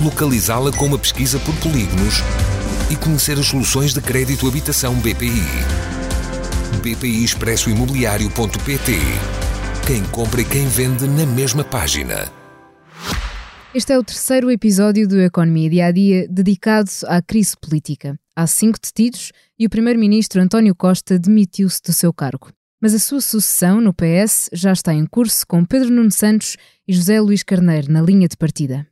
localizá-la com uma pesquisa por polígonos e conhecer as soluções de crédito habitação BPI. BPI Expresso Imobiliário.pt Quem compra e quem vende na mesma página. Este é o terceiro episódio do Economia Dia a Dia dedicado à crise política. Há cinco detidos e o primeiro-ministro António Costa demitiu-se do seu cargo. Mas a sua sucessão no PS já está em curso com Pedro Nuno Santos e José Luís Carneiro na linha de partida.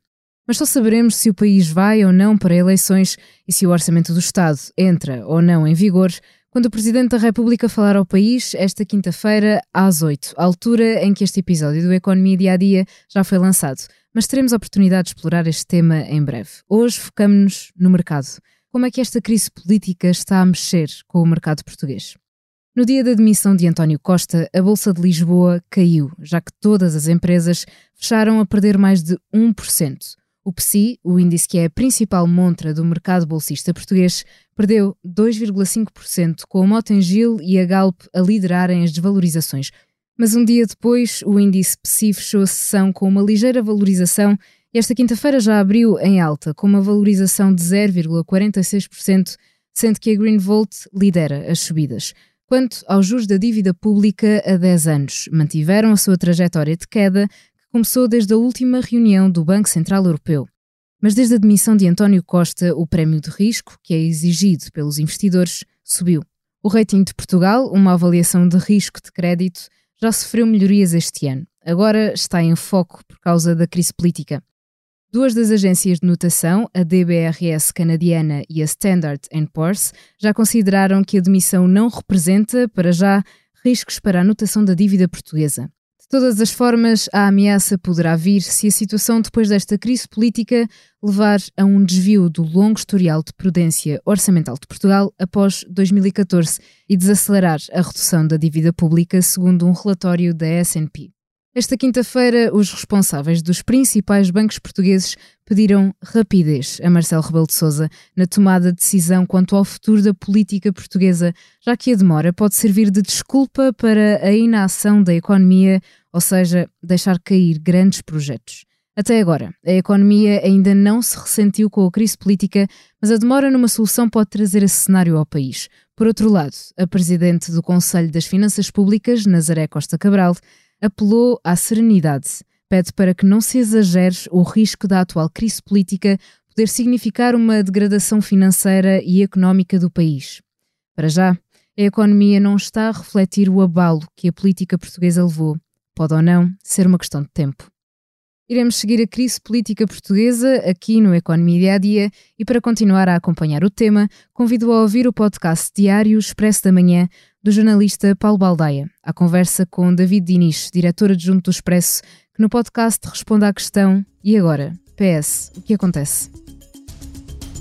Mas só saberemos se o país vai ou não para eleições e se o orçamento do Estado entra ou não em vigor quando o Presidente da República falar ao país esta quinta-feira às 8, altura em que este episódio do Economia Dia a Dia já foi lançado mas teremos a oportunidade de explorar este tema em breve. Hoje focamos-nos no mercado. Como é que esta crise política está a mexer com o mercado português? No dia da demissão de António Costa, a Bolsa de Lisboa caiu, já que todas as empresas fecharam a perder mais de 1%. O PSI, o índice que é a principal montra do mercado bolsista português, perdeu 2,5%, com a Motengil e a Galp a liderarem as desvalorizações, mas um dia depois, o índice PSI fechou a sessão com uma ligeira valorização e esta quinta-feira já abriu em alta, com uma valorização de 0,46%, sendo que a Greenvolt lidera as subidas. Quanto aos juros da dívida pública a 10 anos, mantiveram a sua trajetória de queda, que começou desde a última reunião do Banco Central Europeu. Mas desde a demissão de António Costa, o prémio de risco, que é exigido pelos investidores, subiu. O rating de Portugal, uma avaliação de risco de crédito, já sofreu melhorias este ano. Agora está em foco por causa da crise política. Duas das agências de notação, a DBRS canadiana e a Standard Poor's, já consideraram que a demissão não representa, para já, riscos para a notação da dívida portuguesa. Todas as formas, a ameaça poderá vir se a situação depois desta crise política levar a um desvio do longo historial de prudência orçamental de Portugal após 2014 e desacelerar a redução da dívida pública, segundo um relatório da S&P. Esta quinta-feira, os responsáveis dos principais bancos portugueses pediram rapidez a Marcelo Rebelo de Sousa na tomada de decisão quanto ao futuro da política portuguesa, já que a demora pode servir de desculpa para a inação da economia, ou seja, deixar cair grandes projetos. Até agora, a economia ainda não se ressentiu com a crise política, mas a demora numa solução pode trazer esse cenário ao país. Por outro lado, a presidente do Conselho das Finanças Públicas, Nazaré Costa Cabral, apelou à serenidade. Pede para que não se exagere o risco da atual crise política poder significar uma degradação financeira e económica do país. Para já, a economia não está a refletir o abalo que a política portuguesa levou. Pode ou não ser uma questão de tempo. Iremos seguir a crise política portuguesa aqui no Economia Dia a Dia e para continuar a acompanhar o tema, convido a ouvir o podcast diário Expresso da Manhã do jornalista Paulo Baldaia, a conversa com David Diniz, diretor adjunto do Expresso, que no podcast responde à questão E agora? PS, o que acontece?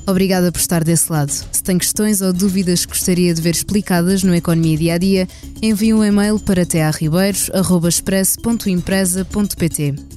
Obrigada por estar desse lado. Se tem questões ou dúvidas que gostaria de ver explicadas no Economia Dia a Dia, envie um e-mail para tearribeiros.express.empresa.pt.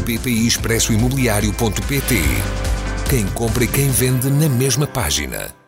bpi expresso imobiliário.pt. Quem compra e quem vende na mesma página.